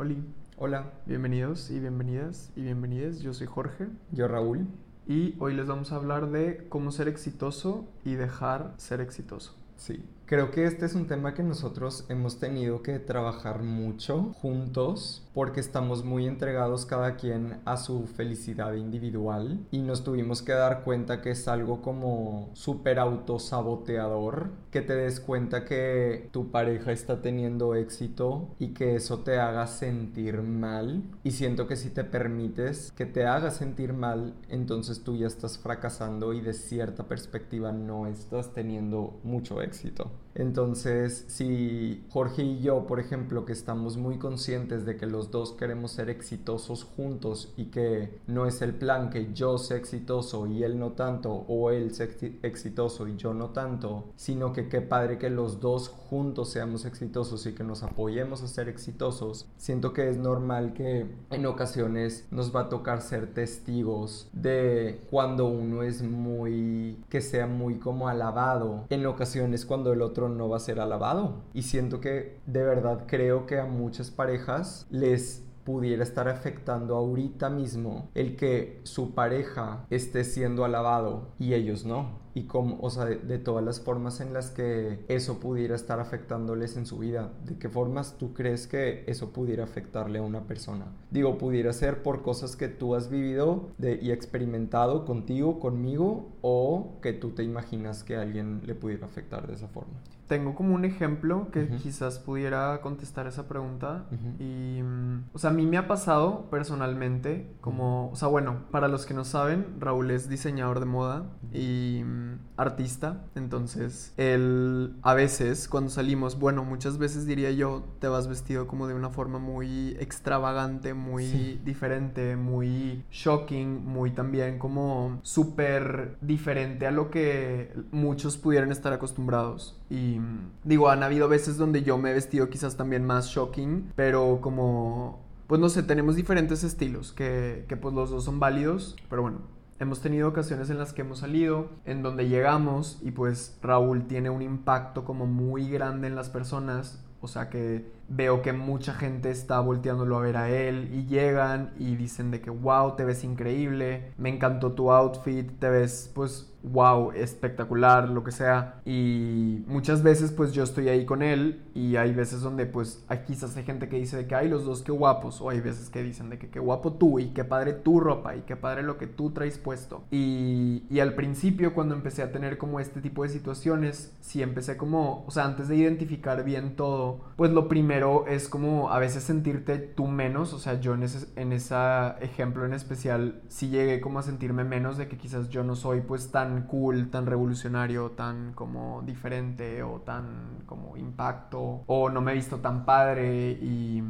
Hola. Hola. Bienvenidos y bienvenidas y bienvenidas. Yo soy Jorge. Yo Raúl. Y hoy les vamos a hablar de cómo ser exitoso y dejar ser exitoso. Sí. Creo que este es un tema que nosotros hemos tenido que trabajar mucho juntos porque estamos muy entregados cada quien a su felicidad individual y nos tuvimos que dar cuenta que es algo como súper autosaboteador, que te des cuenta que tu pareja está teniendo éxito y que eso te haga sentir mal y siento que si te permites que te haga sentir mal, entonces tú ya estás fracasando y de cierta perspectiva no estás teniendo mucho éxito. Entonces, si Jorge y yo, por ejemplo, que estamos muy conscientes de que los dos queremos ser exitosos juntos y que no es el plan que yo sea exitoso y él no tanto, o él sea exitoso y yo no tanto, sino que qué padre que los dos juntos seamos exitosos y que nos apoyemos a ser exitosos, siento que es normal que en ocasiones nos va a tocar ser testigos de cuando uno es muy, que sea muy como alabado, en ocasiones cuando el otro no va a ser alabado. Y siento que de verdad creo que a muchas parejas les pudiera estar afectando ahorita mismo el que su pareja esté siendo alabado y ellos no y cómo, o sea, de, todas las formas en las que eso pudiera estar afectándoles en su vida. ¿De qué formas tú crees que eso pudiera afectarle a una persona? Digo, pudiera ser por cosas que tú has vivido de, y experimentado contigo, conmigo, o que tú te imaginas que alguien le pudiera afectar de esa forma. Tengo como un ejemplo que quizás pudiera contestar esa pregunta. Y, mm, o sea, a mí me ha pasado personalmente como, o sea, bueno, para los que no saben, Raúl es diseñador de moda y mm, artista, entonces él a veces cuando salimos, bueno, muchas veces diría yo, te vas vestido como de una forma muy extravagante, muy diferente, muy shocking, muy también como súper diferente a lo que muchos pudieran estar acostumbrados. Y digo, han habido veces donde yo me he vestido quizás también más shocking, pero como pues no sé, tenemos diferentes estilos que, que, pues los dos son válidos, pero bueno, Hemos tenido ocasiones en las que hemos salido, en donde llegamos y pues Raúl tiene un impacto como muy grande en las personas, o sea que veo que mucha gente está volteándolo a ver a él y llegan y dicen de que wow, te ves increíble, me encantó tu outfit, te ves pues wow, espectacular, lo que sea. Y muchas veces pues yo estoy ahí con él y hay veces donde pues quizás hay gente que dice de que hay los dos qué guapos o hay veces que dicen de que qué guapo tú y qué padre tu ropa y qué padre lo que tú traes puesto. Y, y al principio cuando empecé a tener como este tipo de situaciones, sí empecé como, o sea, antes de identificar bien todo, pues lo primero es como a veces sentirte tú menos, o sea, yo en ese, en ese ejemplo en especial sí llegué como a sentirme menos de que quizás yo no soy pues tan cool, tan revolucionario, tan como diferente o tan como impacto o no me he visto tan padre y,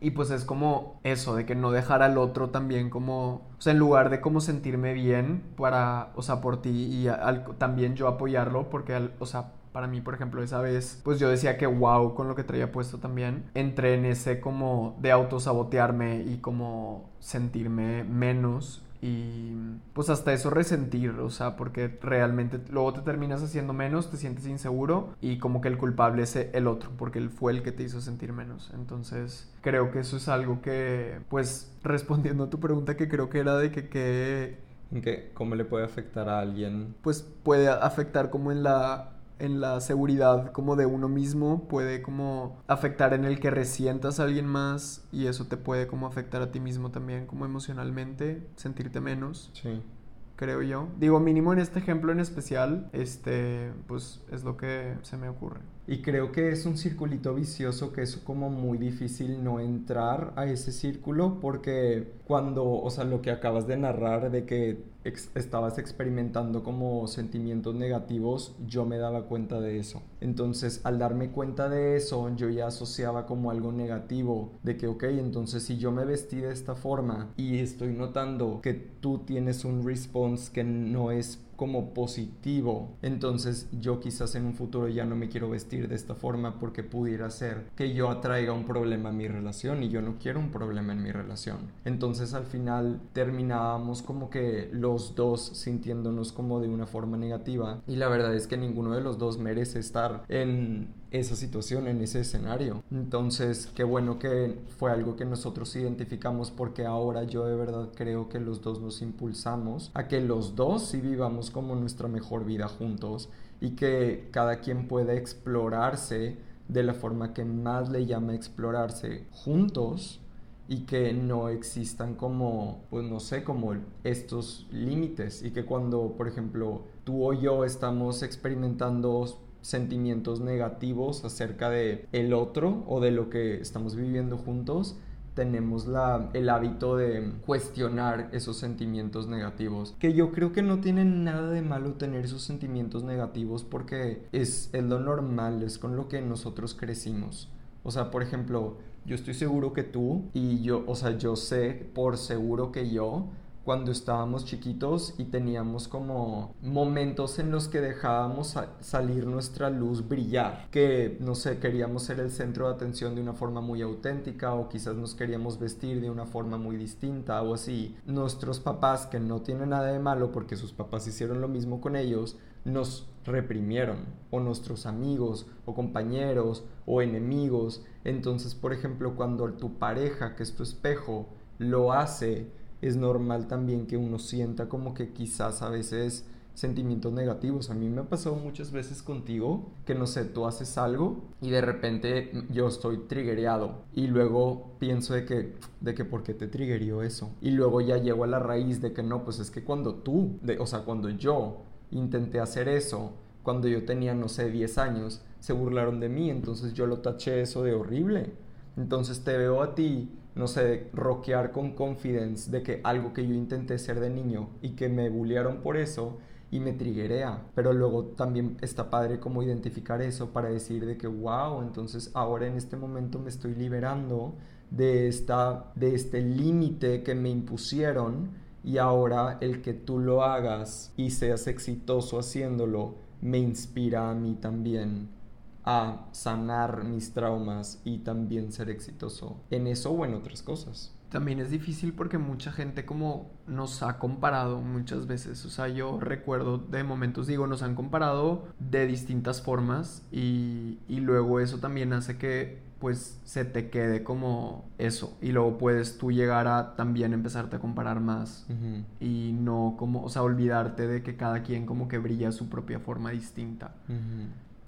y pues es como eso, de que no dejar al otro también como, o sea, en lugar de como sentirme bien para, o sea, por ti y también yo apoyarlo porque, o sea, para mí, por ejemplo, esa vez, pues yo decía que wow con lo que traía puesto también. Entré en ese como de autosabotearme y como sentirme menos y pues hasta eso resentir, o sea, porque realmente luego te terminas haciendo menos, te sientes inseguro y como que el culpable es el otro, porque él fue el que te hizo sentir menos. Entonces, creo que eso es algo que, pues, respondiendo a tu pregunta que creo que era de que, que ¿Cómo le puede afectar a alguien? Pues puede afectar como en la en la seguridad como de uno mismo, puede como afectar en el que resientas a alguien más y eso te puede como afectar a ti mismo también como emocionalmente, sentirte menos. Sí. Creo yo. Digo, mínimo en este ejemplo en especial, este, pues es lo que se me ocurre. Y creo que es un circulito vicioso que es como muy difícil no entrar a ese círculo porque cuando, o sea, lo que acabas de narrar de que estabas experimentando como sentimientos negativos, yo me daba cuenta de eso. Entonces, al darme cuenta de eso, yo ya asociaba como algo negativo, de que, ok, entonces si yo me vestí de esta forma y estoy notando que tú tienes un response que no es como positivo. Entonces yo quizás en un futuro ya no me quiero vestir de esta forma porque pudiera ser que yo atraiga un problema en mi relación y yo no quiero un problema en mi relación. Entonces al final terminábamos como que los dos sintiéndonos como de una forma negativa y la verdad es que ninguno de los dos merece estar en esa situación, en ese escenario. Entonces, qué bueno que fue algo que nosotros identificamos porque ahora yo de verdad creo que los dos nos impulsamos a que los dos sí vivamos como nuestra mejor vida juntos y que cada quien pueda explorarse de la forma que más le llama explorarse juntos y que no existan como, pues no sé, como estos límites y que cuando, por ejemplo, tú o yo estamos experimentando sentimientos negativos acerca de el otro o de lo que estamos viviendo juntos, tenemos la, el hábito de cuestionar esos sentimientos negativos. Que yo creo que no tiene nada de malo tener esos sentimientos negativos porque es, es lo normal, es con lo que nosotros crecimos. O sea, por ejemplo, yo estoy seguro que tú y yo, o sea, yo sé por seguro que yo cuando estábamos chiquitos y teníamos como momentos en los que dejábamos salir nuestra luz brillar, que no sé, queríamos ser el centro de atención de una forma muy auténtica o quizás nos queríamos vestir de una forma muy distinta o así. Nuestros papás, que no tienen nada de malo porque sus papás hicieron lo mismo con ellos, nos reprimieron, o nuestros amigos, o compañeros, o enemigos. Entonces, por ejemplo, cuando tu pareja, que es tu espejo, lo hace, es normal también que uno sienta como que quizás a veces sentimientos negativos. A mí me ha pasado muchas veces contigo que no sé, tú haces algo y de repente yo estoy triggereado y luego pienso de que, de que por qué te triggerió eso. Y luego ya llego a la raíz de que no, pues es que cuando tú, de, o sea, cuando yo intenté hacer eso, cuando yo tenía, no sé, 10 años, se burlaron de mí, entonces yo lo taché eso de horrible. Entonces te veo a ti no sé, rockear con confidence de que algo que yo intenté ser de niño y que me bullearon por eso y me triguea. Pero luego también está padre como identificar eso para decir de que wow, entonces ahora en este momento me estoy liberando de esta de este límite que me impusieron y ahora el que tú lo hagas y seas exitoso haciéndolo me inspira a mí también a sanar mis traumas y también ser exitoso en eso o en otras cosas. También es difícil porque mucha gente como nos ha comparado muchas veces, o sea, yo recuerdo de momentos, digo, nos han comparado de distintas formas y, y luego eso también hace que pues se te quede como eso y luego puedes tú llegar a también empezarte a comparar más y no como, o sea, olvidarte de que cada quien como que brilla su propia forma distinta.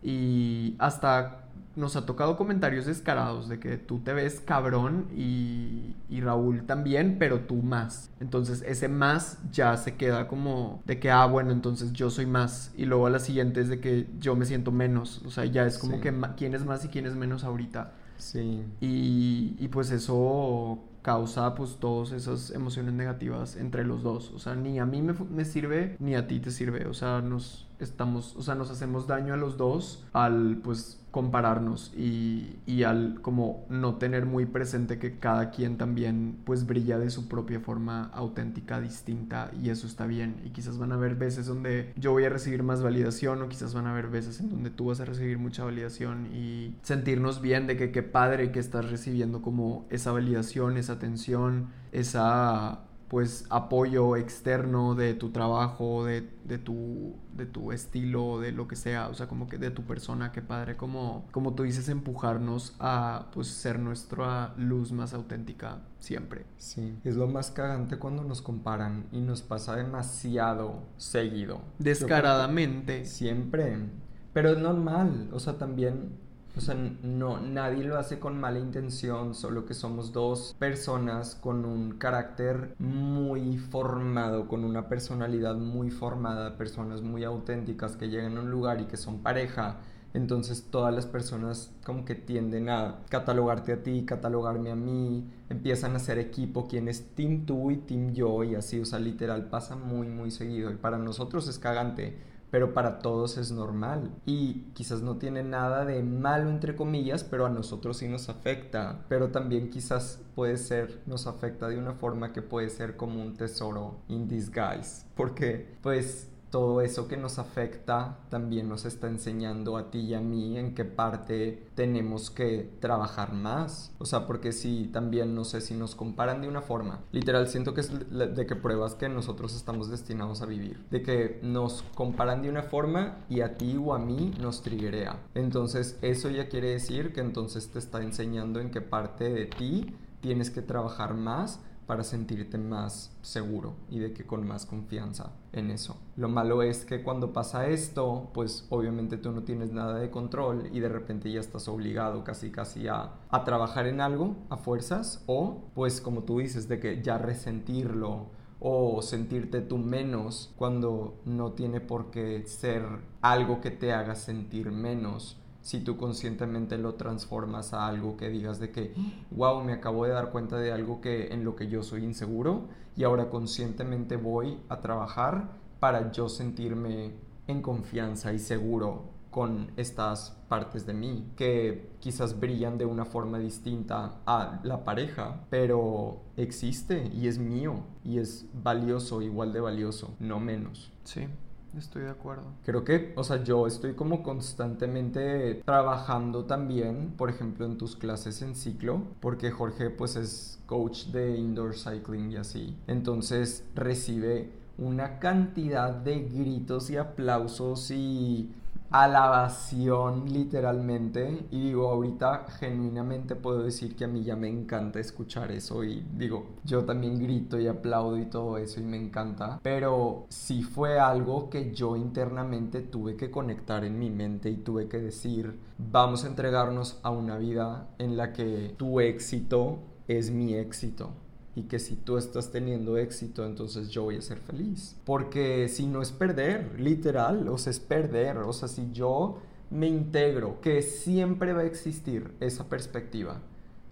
Y hasta nos ha tocado comentarios descarados de que tú te ves cabrón y, y, Raúl también, pero tú más. Entonces ese más ya se queda como de que, ah, bueno, entonces yo soy más. Y luego a la siguiente es de que yo me siento menos. O sea, ya es como que quién es más y quién es menos ahorita. Sí. Y, y pues eso causa pues todas esas emociones negativas entre los dos. O sea, ni a mí me, me sirve ni a ti te sirve. O sea, nos estamos, o sea, nos hacemos daño a los dos al pues compararnos y, y, al como no tener muy presente que cada quien también pues brilla de su propia forma auténtica, distinta y eso está bien. Y quizás van a haber veces donde yo voy a recibir más validación o quizás van a haber veces en donde tú vas a recibir mucha validación y sentirnos bien de que qué padre que estás recibiendo como esa validación, esa atención, esa pues apoyo externo de tu trabajo, de, de, tu, de tu estilo, de lo que sea, o sea, como que de tu persona, qué padre, como, como tú dices, empujarnos a pues ser nuestra luz más auténtica siempre. Sí, es lo más cagante cuando nos comparan y nos pasa demasiado seguido. Descaradamente. Siempre, pero es normal, o sea, también o sea, no, nadie lo hace con mala intención, solo que somos dos personas con un carácter muy formado, con una personalidad muy formada, personas muy auténticas que llegan a un lugar y que son pareja. Entonces todas las personas como que tienden a catalogarte a ti, catalogarme a mí, empiezan a ser equipo, quién es team tú y team yo y así, o sea, literal pasa muy muy seguido y para nosotros es cagante pero para todos es normal. Y quizás no tiene nada de malo entre comillas, pero a nosotros sí nos afecta, pero también quizás puede ser, nos afecta de una forma que puede ser como un tesoro in disguise, porque pues todo eso que nos afecta también nos está enseñando a ti y a mí en qué parte tenemos que trabajar más. O sea, porque si también, no sé, si nos comparan de una forma, literal siento que es de que pruebas que nosotros estamos destinados a vivir. De que nos comparan de una forma y a ti o a mí nos triguea. Entonces eso ya quiere decir que entonces te está enseñando en qué parte de ti tienes que trabajar más para sentirte más seguro y de que con más confianza en eso. Lo malo es que cuando pasa esto, pues obviamente tú no tienes nada de control y de repente ya estás obligado casi casi a, a trabajar en algo a fuerzas o pues como tú dices de que ya resentirlo o sentirte tú menos cuando no tiene por qué ser algo que te haga sentir menos si tú conscientemente lo transformas a algo que digas de que, wow, me acabo de dar cuenta de algo que en lo que yo soy inseguro y ahora conscientemente voy a trabajar para yo sentirme en confianza y seguro con estas partes de mí que quizás brillan de una forma distinta a la pareja, pero existe y es mío y es valioso, igual de valioso, no menos. Sí. Estoy de acuerdo. Creo que, o sea, yo estoy como constantemente trabajando también, por ejemplo, en tus clases en ciclo, porque Jorge pues es coach de indoor cycling y así. Entonces recibe una cantidad de gritos y aplausos y alabación literalmente. Y digo ahorita genuinamente puedo decir que a mí ya me encanta escuchar eso y digo yo también grito y aplaudo y todo eso y me encanta. Pero sí fue algo que yo internamente tuve que conectar en mi mente y tuve que decir vamos a entregarnos a una vida en la que tu éxito es mi éxito y que si tú estás teniendo éxito, entonces yo voy a ser feliz. Porque si no es perder, literal, o sea, es perder. O sea, si yo me integro, que siempre va a existir esa perspectiva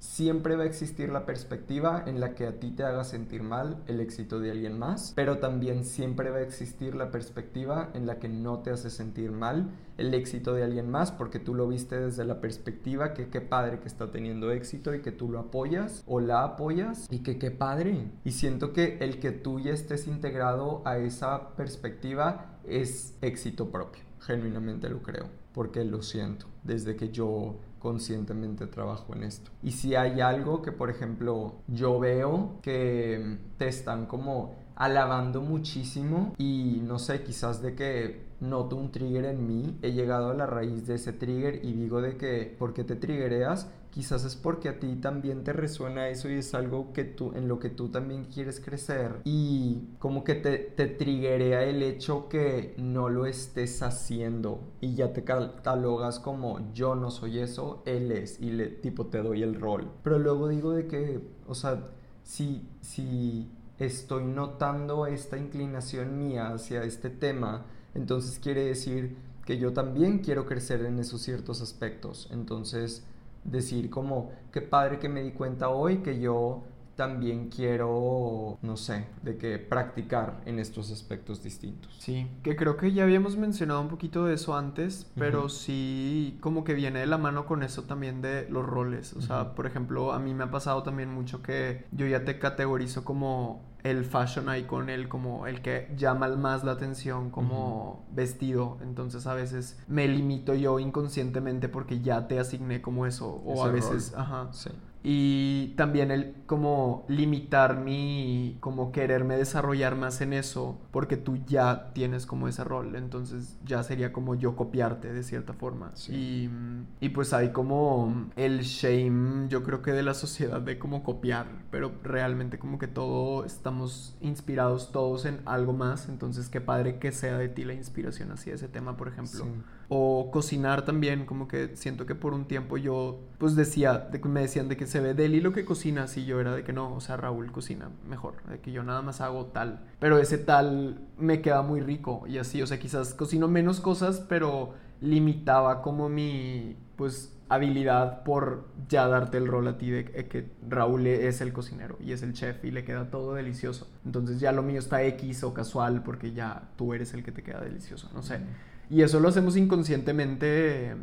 siempre va a existir la perspectiva en la que a ti te haga sentir mal el éxito de alguien más, pero también siempre va a existir la perspectiva en la que no te hace sentir mal el éxito de alguien más porque tú lo viste desde la perspectiva que qué padre que está teniendo éxito y que tú lo apoyas o la apoyas y que qué padre. Y siento que el que tú ya estés integrado a esa perspectiva es éxito propio, genuinamente lo creo, porque lo siento, desde que yo conscientemente trabajo en esto. Y si hay algo que, por ejemplo, yo veo que te están como alabando muchísimo y no sé, quizás de que noto un trigger en mí, he llegado a la raíz de ese trigger y digo de que, ¿por qué te triggereas? Quizás es porque a ti también te resuena eso y es algo que tú, en lo que tú también quieres crecer y como que te, te triggerea el hecho que no lo estés haciendo y ya te catalogas como yo no soy eso, él es y le tipo te doy el rol. Pero luego digo de que, o sea, si, si estoy notando esta inclinación mía hacia este tema, entonces quiere decir que yo también quiero crecer en esos ciertos aspectos. Entonces, decir como, qué padre que me di cuenta hoy que yo también quiero, no sé, de que practicar en estos aspectos distintos. Sí, que creo que ya habíamos mencionado un poquito de eso antes, pero sí como que viene de la mano con eso también de los roles. O sea, por ejemplo, a mí me ha pasado también mucho que yo ya te categorizo como el fashion icon, el como el que llama más la atención como vestido. Entonces a veces me limito yo inconscientemente porque ya te asigné como eso. O a veces, ajá. Sí y también el como limitar mi como quererme desarrollar más en eso porque tú ya tienes como ese rol entonces ya sería como yo copiarte de cierta forma. Y, y, pues hay como el shame yo creo que de la sociedad de como copiar pero realmente como que todos estamos inspirados todos en algo más entonces qué padre que sea de ti la inspiración hacia ese tema por ejemplo. O cocinar también, como que siento que por un tiempo yo pues decía, de, me decían de que se ve Deli lo que cocina, y yo era de que no, o sea, Raúl cocina mejor, de que yo nada más hago tal, pero ese tal me queda muy rico y así, o sea, quizás cocino menos cosas, pero limitaba como mi pues habilidad por ya darte el rol a ti de que Raúl es el cocinero y es el chef y le queda todo delicioso. Entonces ya lo mío está X o casual porque ya tú eres el que te queda delicioso, no sé. Y eso lo hacemos inconscientemente,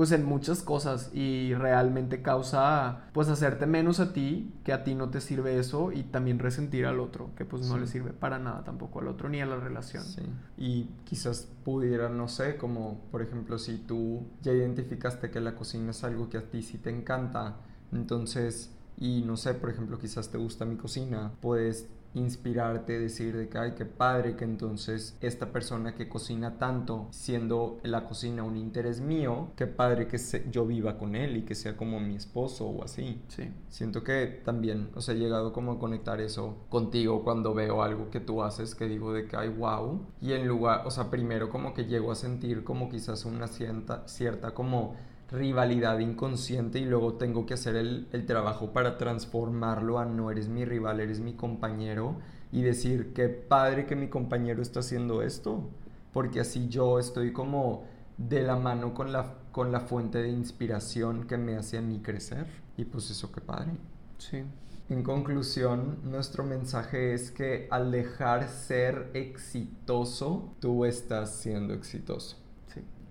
pues en muchas cosas y realmente causa pues hacerte menos a ti, que a ti no te sirve eso y también resentir al otro, que pues no le sirve para nada tampoco al otro ni a la relación. Sí. Y quizás pudiera, no sé, como por ejemplo si tú ya identificaste que la cocina es algo que a ti sí te encanta, entonces y no sé, por ejemplo, quizás te gusta mi cocina, puedes inspirarte, decir de que, ay, qué padre que entonces esta persona que cocina tanto, siendo la cocina un interés mío, qué padre que yo viva con él y que sea como mi esposo o así. Sí. Siento que también, o sea, he llegado como a conectar eso contigo cuando veo algo que tú haces que digo de que, ay, wow. Y en lugar, o sea, primero como que llego a sentir como quizás una cierta, cierta como rivalidad inconsciente y luego tengo que hacer el, trabajo para transformarlo a no eres mi rival, eres mi compañero y decir qué padre que mi compañero está haciendo esto, porque así yo estoy como de la mano con la, con la fuente de inspiración que me hace a mí crecer y pues eso qué padre. Sí. En conclusión, nuestro mensaje es que al dejar ser exitoso, tú estás siendo exitoso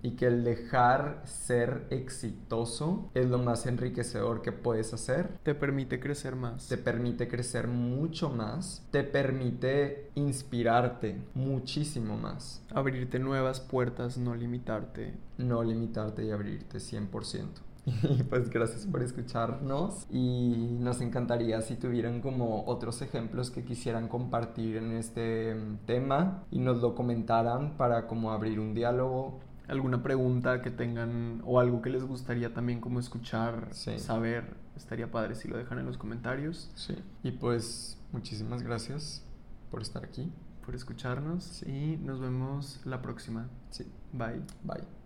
y que el dejar ser exitoso es lo más enriquecedor que puedes hacer. Te permite crecer más. Te permite crecer mucho más. Te permite inspirarte muchísimo más. Abrirte nuevas puertas, no limitarte. No limitarte y abrirte 100%. Y pues gracias por escucharnos y nos encantaría si tuvieran como otros ejemplos que quisieran compartir en este tema y nos lo comentaran para como abrir un diálogo alguna pregunta que tengan o algo que les gustaría también como escuchar, saber, estaría padre si lo dejan en los comentarios. Sí. Y pues muchísimas gracias por estar aquí. Por escucharnos y nos vemos la próxima. Sí. Bye. Bye.